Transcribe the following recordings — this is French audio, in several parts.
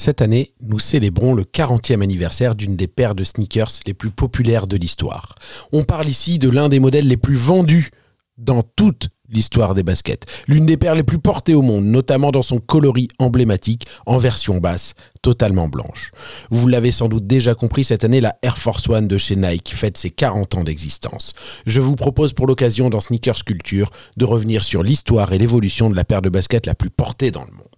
Cette année, nous célébrons le 40e anniversaire d'une des paires de sneakers les plus populaires de l'histoire. On parle ici de l'un des modèles les plus vendus dans toute l'histoire des baskets. L'une des paires les plus portées au monde, notamment dans son coloris emblématique en version basse, totalement blanche. Vous l'avez sans doute déjà compris, cette année, la Air Force One de chez Nike fête ses 40 ans d'existence. Je vous propose pour l'occasion dans Sneakers Culture de revenir sur l'histoire et l'évolution de la paire de baskets la plus portée dans le monde.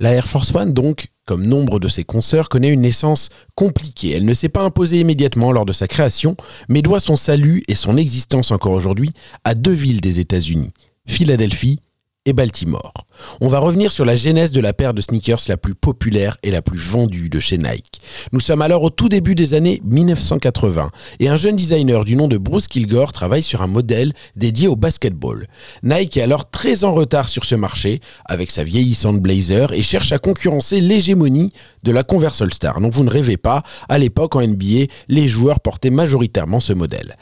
La Air Force One, donc, comme nombre de ses consoeurs, connaît une naissance compliquée. Elle ne s'est pas imposée immédiatement lors de sa création, mais doit son salut et son existence encore aujourd'hui à deux villes des États-Unis, Philadelphie et Baltimore. On va revenir sur la genèse de la paire de sneakers la plus populaire et la plus vendue de chez Nike. Nous sommes alors au tout début des années 1980 et un jeune designer du nom de Bruce Kilgore travaille sur un modèle dédié au basketball. Nike est alors très en retard sur ce marché avec sa vieillissante blazer et cherche à concurrencer l'hégémonie de la Converse All-Star. Donc vous ne rêvez pas, à l'époque en NBA, les joueurs portaient majoritairement ce modèle.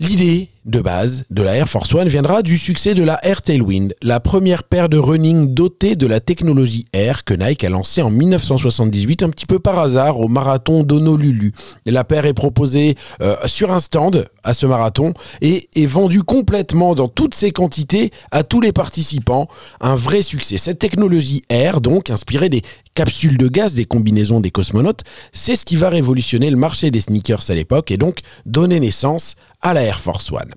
L'idée de base de la Air Force One viendra du succès de la Air Tailwind, la première paire de running dotée de la technologie Air que Nike a lancée en 1978 un petit peu par hasard au marathon d'Honolulu. La paire est proposée euh, sur un stand à ce marathon et est vendue complètement dans toutes ses quantités à tous les participants. Un vrai succès. Cette technologie Air, donc inspirée des capsules de gaz des combinaisons des cosmonautes, c'est ce qui va révolutionner le marché des sneakers à l'époque et donc donner naissance à la Air Force One.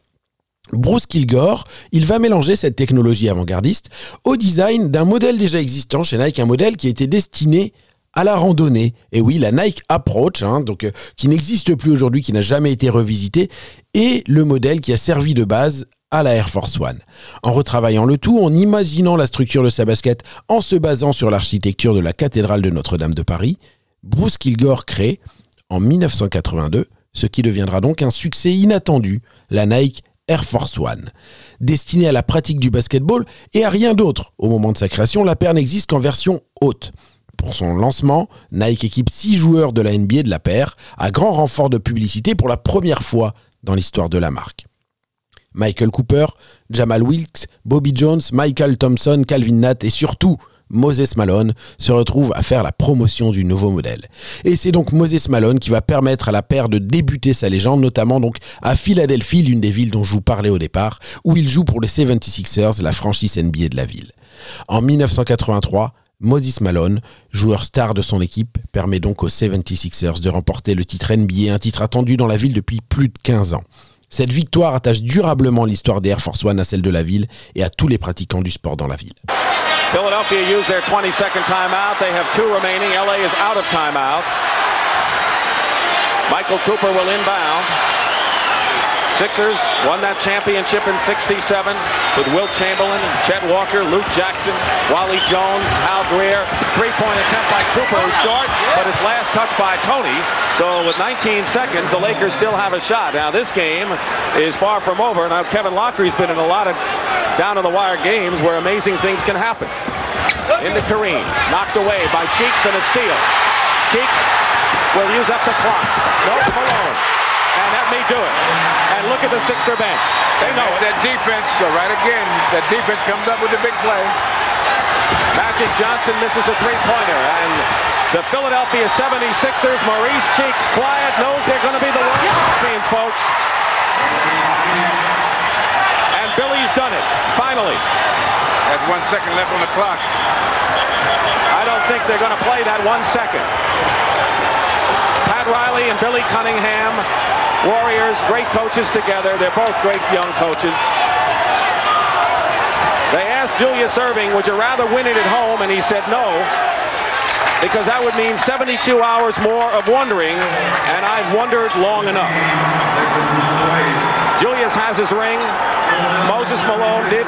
Bruce Kilgore, il va mélanger cette technologie avant-gardiste au design d'un modèle déjà existant chez Nike, un modèle qui était destiné à la randonnée. Et oui, la Nike Approach, hein, donc, euh, qui n'existe plus aujourd'hui, qui n'a jamais été revisité, et le modèle qui a servi de base à la Air Force One. En retravaillant le tout, en imaginant la structure de sa basket, en se basant sur l'architecture de la cathédrale de Notre-Dame de Paris, Bruce Kilgore crée, en 1982, ce qui deviendra donc un succès inattendu, la Nike Air Force One. Destinée à la pratique du basketball et à rien d'autre. Au moment de sa création, la paire n'existe qu'en version haute. Pour son lancement, Nike équipe 6 joueurs de la NBA de la paire, à grand renfort de publicité pour la première fois dans l'histoire de la marque. Michael Cooper, Jamal Wilkes, Bobby Jones, Michael Thompson, Calvin Natt et surtout Moses Malone se retrouve à faire la promotion du nouveau modèle. Et c'est donc Moses Malone qui va permettre à la paire de débuter sa légende, notamment donc à Philadelphie, l'une des villes dont je vous parlais au départ, où il joue pour les 76ers, la franchise NBA de la ville. En 1983, Moses Malone, joueur star de son équipe, permet donc aux 76ers de remporter le titre NBA, un titre attendu dans la ville depuis plus de 15 ans. Cette victoire attache durablement l'histoire des Air Force One à celle de la ville et à tous les pratiquants du sport dans la ville. Philadelphia used their 20-second timeout. They have two remaining. LA is out of timeout. Michael Cooper will inbound. Sixers won that championship in 67 with Wilt Chamberlain, Chet Walker, Luke Jackson, Wally Jones, Al Greer. Three-point attempt by Cooper who's short, but his last touch by Tony. So with 19 seconds, the Lakers still have a shot. Now this game is far from over. Now Kevin Lockery's been in a lot of down-to-the-wire games where amazing things can happen. Into Kareem, knocked away by Cheeks and a steal. Cheeks will use up the clock. No Malone. And do it. And look at the Sixer bench. They know it. That defense, uh, right again, that defense comes up with a big play. Magic Johnson misses a three-pointer. And the Philadelphia 76ers, Maurice Cheeks, quiet, knows they're going to be the world champions, folks. And Billy's done it, finally. That's one second left on the clock. I don't think they're going to play that one second. Pat Riley and Billy Cunningham, Warriors, great coaches together. They're both great young coaches. They asked Julius Irving, would you rather win it at home? And he said no, because that would mean 72 hours more of wondering, and I've wondered long enough. Julius has his ring. Moses Malone did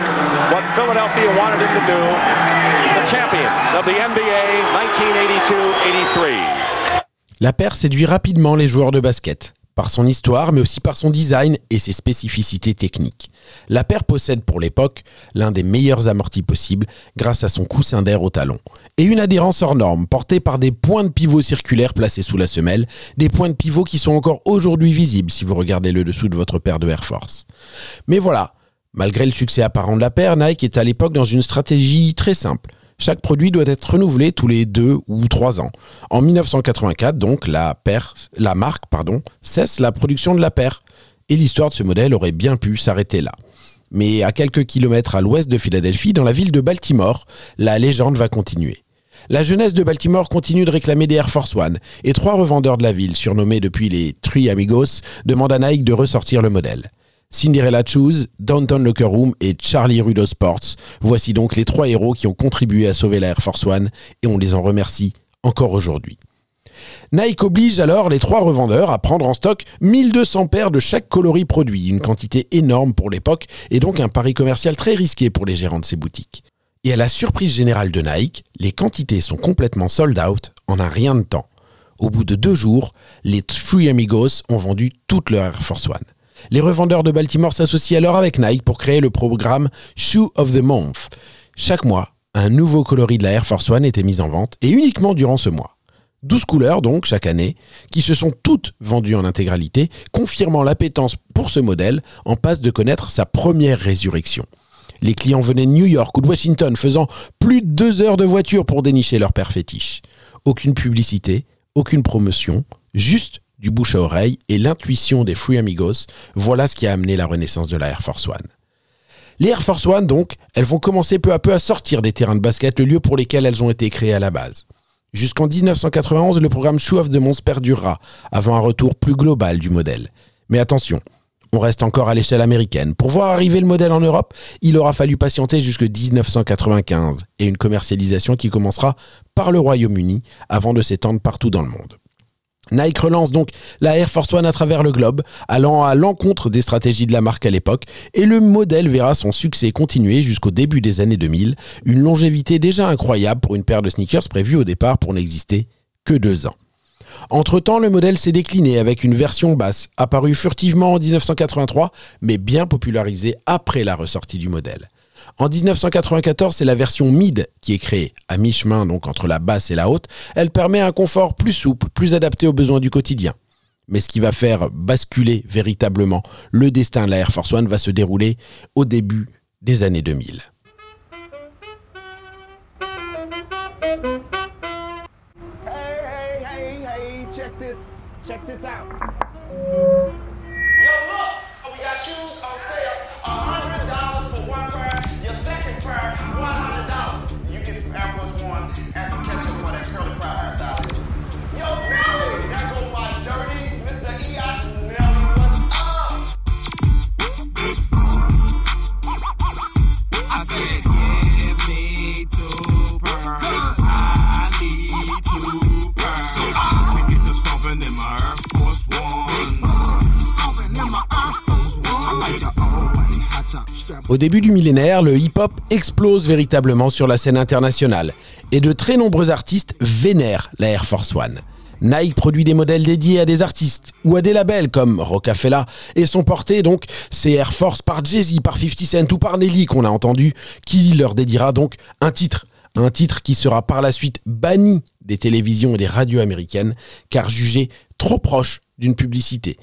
what Philadelphia wanted him to do. The champions of the NBA 1982-83. La paire séduit rapidement les joueurs de basket, par son histoire, mais aussi par son design et ses spécificités techniques. La paire possède pour l'époque l'un des meilleurs amortis possibles grâce à son coussin d'air au talon, et une adhérence hors norme portée par des points de pivot circulaires placés sous la semelle, des points de pivot qui sont encore aujourd'hui visibles si vous regardez le dessous de votre paire de Air Force. Mais voilà, malgré le succès apparent de la paire, Nike est à l'époque dans une stratégie très simple Chaque produit doit être renouvelé tous les deux ou trois ans. En 1984, donc, la, la marque cesse la production de la paire. Et l'histoire de ce modèle aurait bien pu s'arrêter là. Mais à quelques kilomètres à l'ouest de Philadelphie, dans la ville de Baltimore, la légende va continuer. La jeunesse de Baltimore continue de réclamer des Air Force One, et trois revendeurs de la ville, surnommés depuis les Three Amigos, demandent à Nike de ressortir le modèle. Cinderella Choose, Downtown Locker Room et Charlie Rudo Sports. Voici donc les trois héros qui ont contribué à sauver la Air Force One et on les en remercie encore aujourd'hui. Nike oblige alors les trois revendeurs à prendre en stock 1200 paires de chaque coloris produit, une quantité énorme pour l'époque et donc un pari commercial très risqué pour les gérants de ces boutiques. Et à la surprise générale de Nike, les quantités sont complètement sold out en un rien de temps. Au bout de deux jours, les Three Amigos ont vendu toute leur Air Force One. Les revendeurs de Baltimore s'associent alors avec Nike pour créer le programme Shoe of the Month. Chaque mois, un nouveau coloris de la Air Force One était mis en vente, et uniquement durant ce mois. 12 couleurs donc chaque année, qui se sont toutes vendues en intégralité, confirmant l'appétence pour ce modèle en passe de connaître sa première résurrection. Les clients venaient de New York ou de Washington faisant plus de deux heures de voiture pour dénicher leur père fétiche. Aucune publicité, aucune promotion, juste du bouche à oreille et l'intuition des Free Amigos, voilà ce qui a amené la renaissance de la Air Force One. Les Air Force One, donc, elles vont commencer peu à peu à sortir des terrains de basket, le lieu pour lesquels elles ont été créées à la base. Jusqu'en 1991, le programme Shoe of the Mons perdurera, avant un retour plus global du modèle. Mais attention, on reste encore à l'échelle américaine. Pour voir arriver le modèle en Europe, il aura fallu patienter jusque 1995 et une commercialisation qui commencera par le Royaume-Uni avant de s'étendre partout dans le monde. Nike relance donc la Air Force One à travers le globe, allant à l'encontre des stratégies de la marque à l'époque, et le modèle verra son succès continuer jusqu'au début des années 2000, une longévité déjà incroyable pour une paire de sneakers prévue au départ pour n'exister que deux ans. Entre-temps, le modèle s'est décliné avec une version basse, apparue furtivement en 1983, mais bien popularisée après la ressortie du modèle. En 1994, c'est la version mid qui est créée, à mi-chemin donc entre la basse et la haute. Elle permet un confort plus souple, plus adapté aux besoins du quotidien. Mais ce qui va faire basculer véritablement le destin de la Air Force One va se dérouler au début des années 2000. Au début du millénaire, le hip-hop explose véritablement sur la scène internationale et de très nombreux artistes vénèrent la Air Force One. Nike produit des modèles dédiés à des artistes ou à des labels comme Rocafella et sont portés donc ces Air Force par Jay-Z, par 50 Cent ou par Nelly qu'on a entendu, qui leur dédiera donc un titre. Un titre qui sera par la suite banni des télévisions et des radios américaines car jugé trop proche d'une publicité.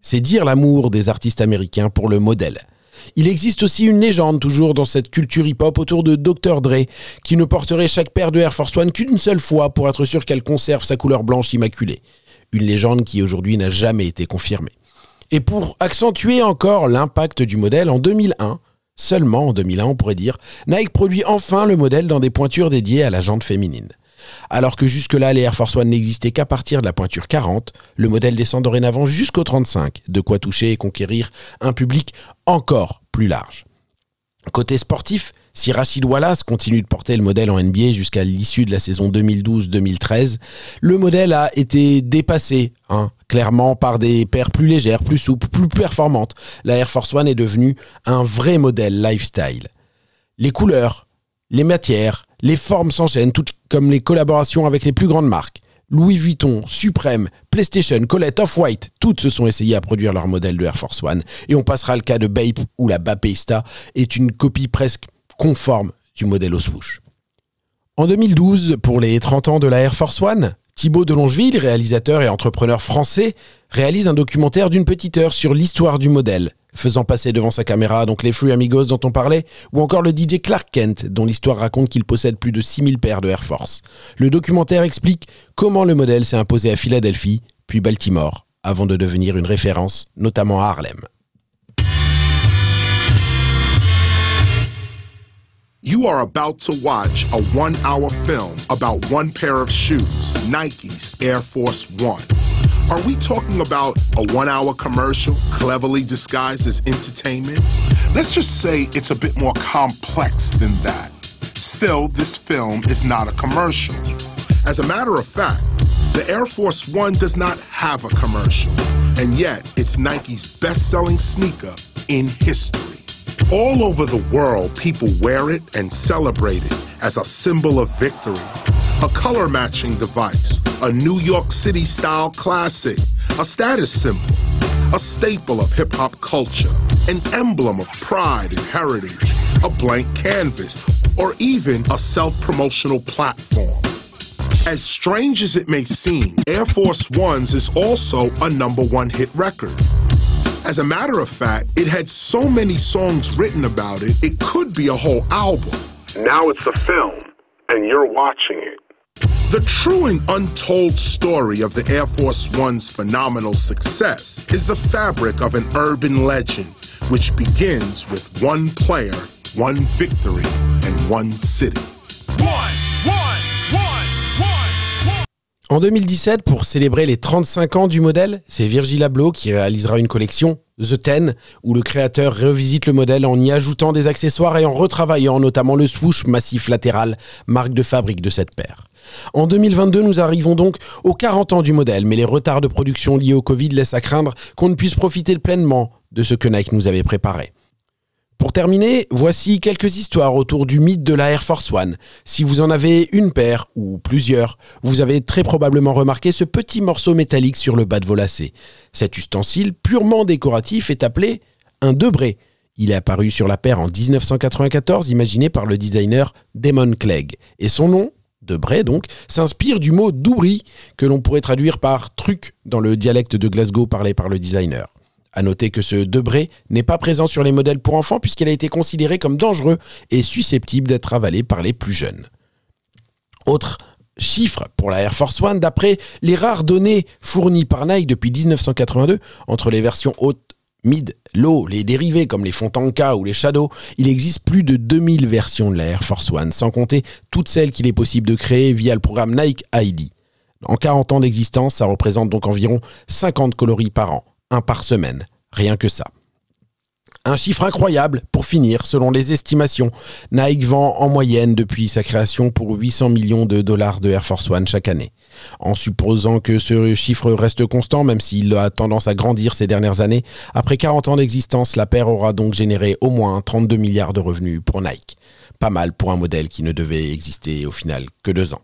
C'est dire l'amour des artistes américains pour le modèle. Il existe aussi une légende toujours dans cette culture hip-hop autour de Dr. Dre, qui ne porterait chaque paire de Air Force One qu'une seule fois pour être sûr qu'elle conserve sa couleur blanche immaculée. Une légende qui aujourd'hui n'a jamais été confirmée. Et pour accentuer encore l'impact du modèle, en 2001, seulement en 2001 on pourrait dire, Nike produit enfin le modèle dans des pointures dédiées à la jante féminine. Alors que jusque-là, les Air Force One n'existaient qu'à partir de la pointure 40, le modèle descend dorénavant jusqu'au 35, de quoi toucher et conquérir un public encore plus large. Côté sportif, si Rachid Wallace continue de porter le modèle en NBA jusqu'à l'issue de la saison 2012-2013, le modèle a été dépassé, hein, clairement, par des paires plus légères, plus souples, plus performantes. La Air Force One est devenue un vrai modèle lifestyle. Les couleurs, les matières, les formes s'enchaînent, toutes comme les collaborations avec les plus grandes marques. Louis Vuitton, Supreme, PlayStation, Colette, Off-White, toutes se sont essayées à produire leur modèle de Air Force One. Et on passera le cas de Bape, où la Bapeista est une copie presque conforme du modèle au swoosh. En 2012, pour les 30 ans de la Air Force One, Thibaut de Longeville, réalisateur et entrepreneur français, réalise un documentaire d'une petite heure sur l'histoire du modèle, faisant passer devant sa caméra donc les Free Amigos dont on parlait, ou encore le DJ Clark Kent, dont l'histoire raconte qu'il possède plus de 6000 paires de Air Force. Le documentaire explique comment le modèle s'est imposé à Philadelphie, puis Baltimore, avant de devenir une référence, notamment à Harlem. Are we talking about a one hour commercial cleverly disguised as entertainment? Let's just say it's a bit more complex than that. Still, this film is not a commercial. As a matter of fact, the Air Force One does not have a commercial, and yet it's Nike's best selling sneaker in history. All over the world, people wear it and celebrate it as a symbol of victory, a color matching device, a New York City style classic, a status symbol, a staple of hip hop culture, an emblem of pride and heritage, a blank canvas, or even a self promotional platform. As strange as it may seem, Air Force Ones is also a number one hit record. As a matter of fact, it had so many songs written about it, it could be a whole album. Now it's a film, and you're watching it. The true and untold story of the Air Force One's phenomenal success is the fabric of an urban legend, which begins with one player, one victory, and one city. One, one, En 2017, pour célébrer les 35 ans du modèle, c'est Virgil Abloh qui réalisera une collection, The Ten, où le créateur revisite le modèle en y ajoutant des accessoires et en retravaillant notamment le swoosh massif latéral, marque de fabrique de cette paire. En 2022, nous arrivons donc aux 40 ans du modèle, mais les retards de production liés au Covid laissent à craindre qu'on ne puisse profiter pleinement de ce que Nike nous avait préparé. Pour terminer, voici quelques histoires autour du mythe de la Air Force One. Si vous en avez une paire ou plusieurs, vous avez très probablement remarqué ce petit morceau métallique sur le bas de vos lacets. Cet ustensile purement décoratif est appelé un debré. Il est apparu sur la paire en 1994, imaginé par le designer Damon Clegg. Et son nom, Debré donc, s'inspire du mot doubri, que l'on pourrait traduire par truc dans le dialecte de Glasgow parlé par le designer. À noter que ce debré n'est pas présent sur les modèles pour enfants puisqu'il a été considéré comme dangereux et susceptible d'être avalé par les plus jeunes. Autre chiffre pour la Air Force One, d'après les rares données fournies par Nike depuis 1982 entre les versions hautes mid, low, les dérivés comme les Fontanka ou les Shadow, il existe plus de 2000 versions de la Air Force One, sans compter toutes celles qu'il est possible de créer via le programme Nike ID. En 40 ans d'existence, ça représente donc environ 50 coloris par an un par semaine. Rien que ça. Un chiffre incroyable pour finir, selon les estimations. Nike vend en moyenne depuis sa création pour 800 millions de dollars de Air Force One chaque année. En supposant que ce chiffre reste constant, même s'il a tendance à grandir ces dernières années, après 40 ans d'existence, la paire aura donc généré au moins 32 milliards de revenus pour Nike. Pas mal pour un modèle qui ne devait exister au final que deux ans.